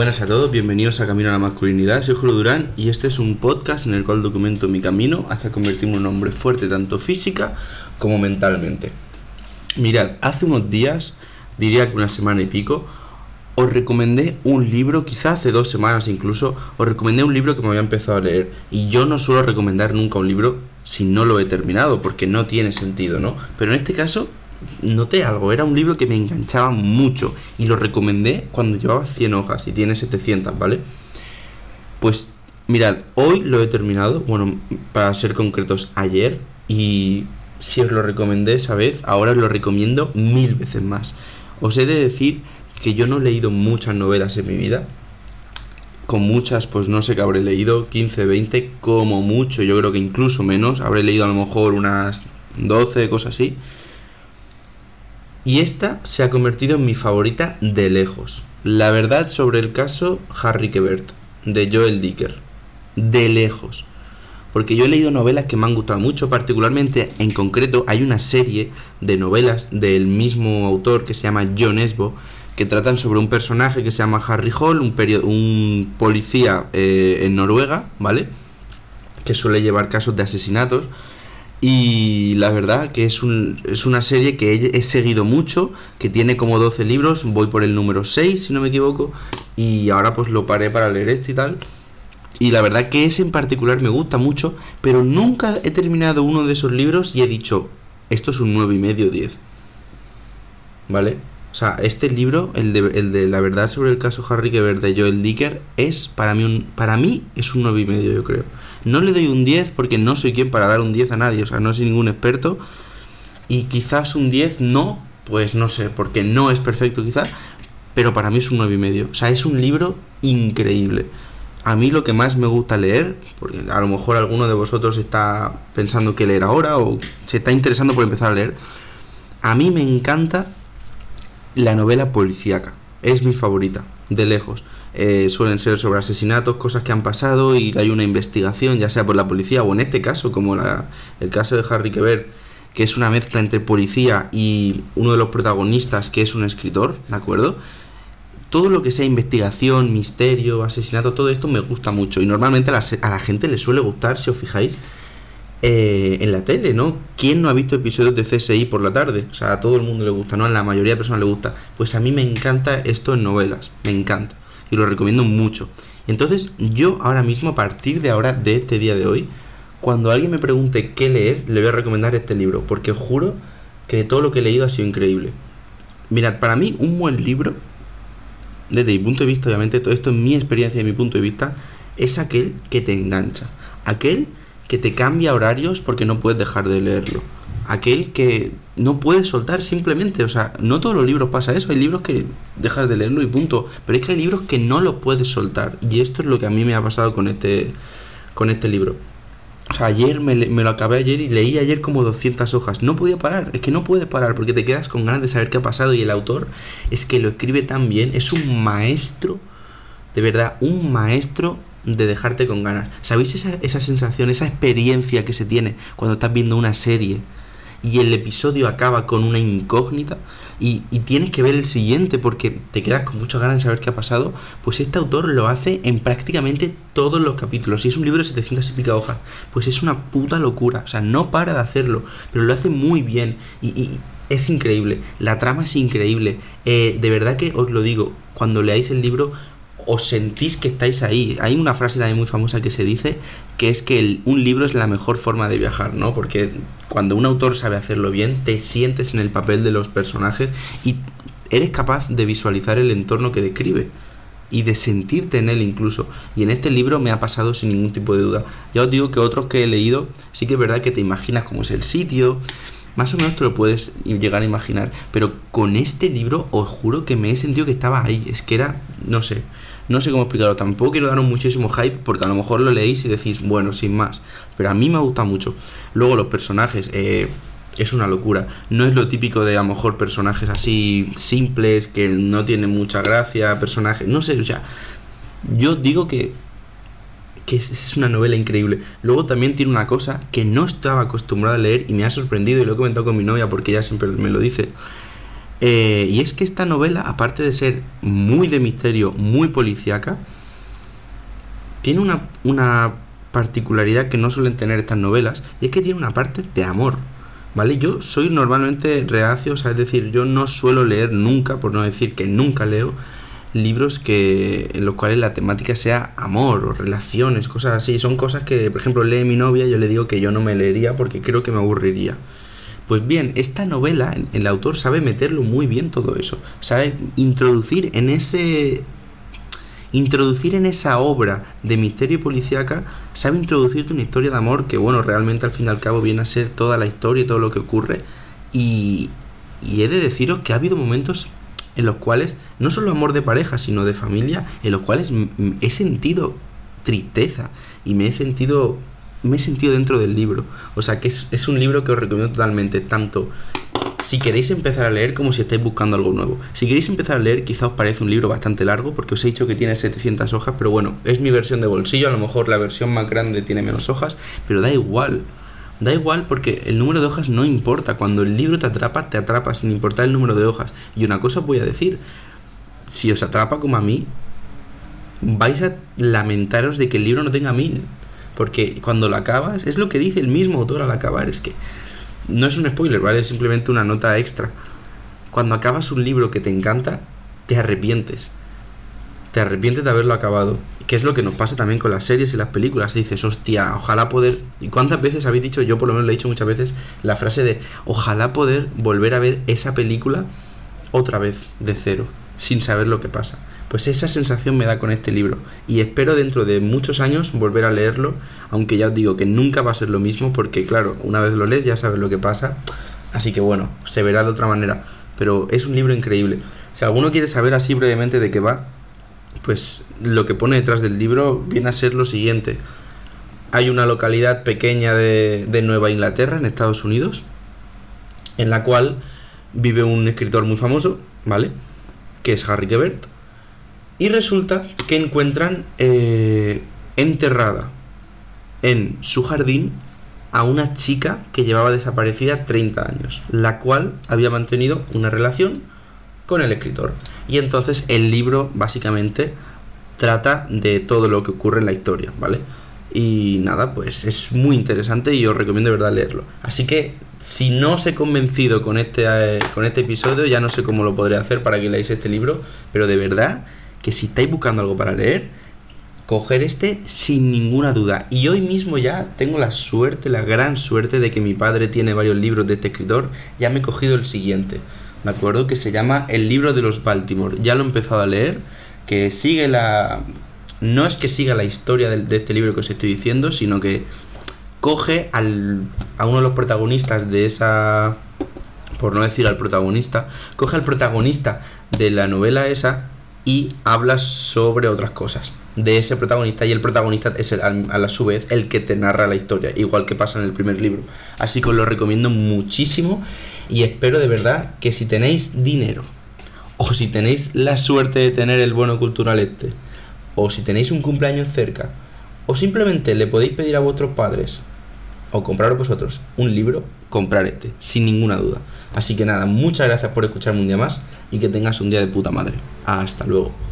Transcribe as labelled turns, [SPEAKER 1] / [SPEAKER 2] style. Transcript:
[SPEAKER 1] Buenas a todos, bienvenidos a Camino a la Masculinidad. Soy Julio Durán y este es un podcast en el cual documento mi camino hacia convertirme en un hombre fuerte tanto física como mentalmente. Mirad, hace unos días, diría que una semana y pico, os recomendé un libro, quizá hace dos semanas incluso, os recomendé un libro que me había empezado a leer. Y yo no suelo recomendar nunca un libro si no lo he terminado, porque no tiene sentido, ¿no? Pero en este caso noté algo, era un libro que me enganchaba mucho y lo recomendé cuando llevaba 100 hojas y tiene 700, ¿vale? Pues mirad, hoy lo he terminado, bueno, para ser concretos, ayer y si os lo recomendé esa vez, ahora os lo recomiendo mil veces más. Os he de decir que yo no he leído muchas novelas en mi vida. Con muchas, pues no sé qué habré leído, 15, 20, como mucho, yo creo que incluso menos. Habré leído a lo mejor unas 12, cosas así. Y esta se ha convertido en mi favorita de lejos. La verdad sobre el caso Harry Quebert, de Joel Dicker. De lejos. Porque yo he leído novelas que me han gustado mucho, particularmente en concreto hay una serie de novelas del mismo autor que se llama John Esbo, que tratan sobre un personaje que se llama Harry Hall, un, un policía eh, en Noruega, ¿vale? Que suele llevar casos de asesinatos. Y la verdad que es, un, es una serie que he, seguido mucho, que tiene como 12 libros, voy por el número 6 si no me equivoco, y ahora pues lo paré para leer este y tal. Y la verdad que ese en particular me gusta mucho, pero nunca he terminado uno de esos libros y he dicho, esto es un 9 y medio 10. ¿Vale? O sea, este libro, el de, el de La verdad sobre el caso Harry Quebert de Joel Dicker, es para mí un para mí es un 9 y medio, yo creo. No le doy un 10 porque no soy quien para dar un 10 a nadie, o sea, no soy ningún experto. Y quizás un 10 no, pues no sé, porque no es perfecto quizás, pero para mí es un 9 y medio. O sea, es un libro increíble. A mí lo que más me gusta leer, porque a lo mejor alguno de vosotros está pensando que leer ahora o se está interesando por empezar a leer, a mí me encanta la novela policíaca. Es mi favorita, de lejos. Eh, suelen ser sobre asesinatos, cosas que han pasado y hay una investigación, ya sea por la policía o en este caso, como el caso de Harry Quebert, que es una mezcla entre policía y uno de los protagonistas que es un escritor, ¿de acuerdo? Todo lo que sea investigación, misterio, asesinato, todo esto me gusta mucho y normalmente a la gente le suele gustar, si os fijáis, eh, en la tele, ¿no? ¿Quién no ha visto episodios de CSI por la tarde? O sea, a todo el mundo le gusta, ¿no? A la mayoría de personas le gusta. Pues a mí me encanta esto en novelas, me encanta. Y lo recomiendo mucho. Entonces, yo ahora mismo, a partir de ahora, de este día de hoy, cuando alguien me pregunte qué leer, le voy a recomendar este libro, porque juro que todo lo que he leído ha sido increíble. Mirad, para mí, un buen libro, desde mi punto de vista, obviamente, todo esto es mi experiencia y mi punto de vista, es aquel que te engancha. Aquel que te cambia horarios porque no puedes dejar de leerlo. Aquel que no puedes soltar simplemente, o sea, no todos los libros pasa eso, hay libros que dejas de leerlo y punto, pero es que hay libros que no los puedes soltar y esto es lo que a mí me ha pasado con este con este libro. O sea, ayer me, me, lo acabé ayer y leí ayer como 200 hojas. No podía parar, es que no puedes parar porque te quedas con ganas de saber qué ha pasado y el autor es que lo escribe tan bien, es un maestro, de verdad, un maestro de dejarte con ganas. ¿Sabéis esa, esa sensación, esa experiencia que se tiene cuando estás viendo una serie y el episodio acaba con una incógnita y, tienes que ver el siguiente porque te quedas con muchas ganas de saber qué ha pasado, pues este autor lo hace en prácticamente todos los capítulos. Y es un libro de 700 y pica hojas, pues es una puta locura. O sea, no para de hacerlo, pero lo hace muy bien y, es increíble. La trama es increíble. Eh, de verdad que os lo digo, cuando leáis el libro os sentís que estáis ahí. Hay una frase también muy famosa que se dice que es que un libro es la mejor forma de viajar, ¿no? Porque cuando un autor sabe hacerlo bien, te sientes en el papel de los personajes y eres capaz de visualizar el entorno que describe y de sentirte en él incluso. Y en este libro me ha pasado sin ningún tipo de duda. Ya os digo que otros que he leído, sí que es verdad que te imaginas cómo es el sitio, más o menos te lo puedes llegar a imaginar, pero con este libro os juro que me he sentido que estaba ahí, es que era, no sé, no sé cómo explicarlo, tampoco quiero daros muchísimo hype porque a lo mejor lo leéis y decís, bueno, sin más. Pero a mí me gusta mucho. Luego los personajes, eh, es una locura. No es lo típico de a lo mejor personajes así simples, que no tienen mucha gracia, personajes, no sé, o sea, yo digo que que es, una novela increíble. Luego también tiene una cosa que no estaba acostumbrado a leer y me ha sorprendido y lo he comentado con mi novia porque ella siempre me lo dice. Eh, y es que esta novela, aparte de ser muy de misterio, muy policíaca, tiene una, una particularidad que no suelen tener estas novelas, y es que tiene una parte de amor. ¿Vale? Yo soy normalmente reacio, o sea, es decir, yo no suelo leer nunca, por no decir que nunca leo, libros que en los cuales la temática sea amor o relaciones, cosas así. Son cosas que, por ejemplo, lee mi novia, yo le digo que yo no me leería porque creo que me aburriría. Pues bien, esta novela, el autor sabe meterlo muy bien todo eso. Sabe introducir en ese. Introducir en esa obra de misterio y policíaca, sabe introducirte una historia de amor que, bueno, realmente al fin y al cabo viene a ser toda la historia y todo lo que ocurre. Y, y he de deciros que ha habido momentos en los cuales, no solo amor de pareja, sino de familia, en los cuales he sentido tristeza y me he sentido me he sentido dentro del libro. O sea que es, un libro que os recomiendo totalmente, tanto si queréis empezar a leer como si estáis buscando algo nuevo. Si queréis empezar a leer, quizá os parece un libro bastante largo, porque os he dicho que tiene 700 hojas, pero bueno, es mi versión de bolsillo, a lo mejor la versión más grande tiene menos hojas, pero da igual. Da igual porque el número de hojas no importa. Cuando el libro te atrapa, te atrapa sin importar el número de hojas. Y una cosa voy a decir, si os atrapa como a mí, vais a lamentaros de que el libro no tenga mil. Porque cuando lo acabas, es lo que dice el mismo autor al acabar, es que no es un spoiler, ¿vale? Es simplemente una nota extra. Cuando acabas un libro que te encanta, te arrepientes. Te arrepientes de haberlo acabado que es lo que nos pasa también con las series y las películas. dices, hostia, ojalá poder. ¿Y cuántas veces habéis dicho? Yo por lo menos lo he dicho muchas veces la frase de ojalá poder volver a ver esa película otra vez de cero, sin saber lo que pasa. Pues esa sensación me da con este libro. Y espero dentro de muchos años volver a leerlo, aunque ya os digo que nunca va a ser lo mismo, porque claro, una vez lo lees ya sabes lo que pasa. Así que bueno, se verá de otra manera. Pero es un libro increíble. Si alguno quiere saber así brevemente de qué va, pues lo que pone detrás del libro viene a ser lo siguiente. Hay una localidad pequeña de, Nueva Inglaterra, en Estados Unidos, en la cual vive un escritor muy famoso, ¿vale? Que es Harry Quebert. Y resulta que encuentran eh, enterrada en su jardín a una chica que llevaba desaparecida 30 años, la cual había mantenido una relación con el escritor. Y entonces el libro básicamente trata de todo lo que ocurre en la historia, ¿vale? Y nada, pues es muy interesante y os recomiendo de verdad leerlo. Así que si no os he convencido con este, eh, con este episodio, ya no sé cómo lo podré hacer para que leáis este libro, pero de verdad que si estáis buscando algo para leer, coger este sin ninguna duda. Y hoy mismo ya tengo la suerte, la gran suerte de que mi padre tiene varios libros de este escritor, ya me he cogido el siguiente. ¿De acuerdo? Que se llama El libro de los Baltimore. Ya lo he empezado a leer, que sigue la... No es que siga la historia de, este libro que os estoy diciendo, sino que coge al, a uno de los protagonistas de esa... Por no decir al protagonista, coge al protagonista de la novela esa y habla sobre otras cosas de ese protagonista y el protagonista es a la su vez el que te narra la historia, igual que pasa en el primer libro. Así que os lo recomiendo muchísimo y espero de verdad que si tenéis dinero o si tenéis la suerte de tener el bono cultural este o si tenéis un cumpleaños cerca o simplemente le podéis pedir a vuestros padres o comprar vosotros un libro, comprar este, sin ninguna duda. Así que nada, muchas gracias por escucharme un día más y que tengas un día de puta madre. Hasta luego.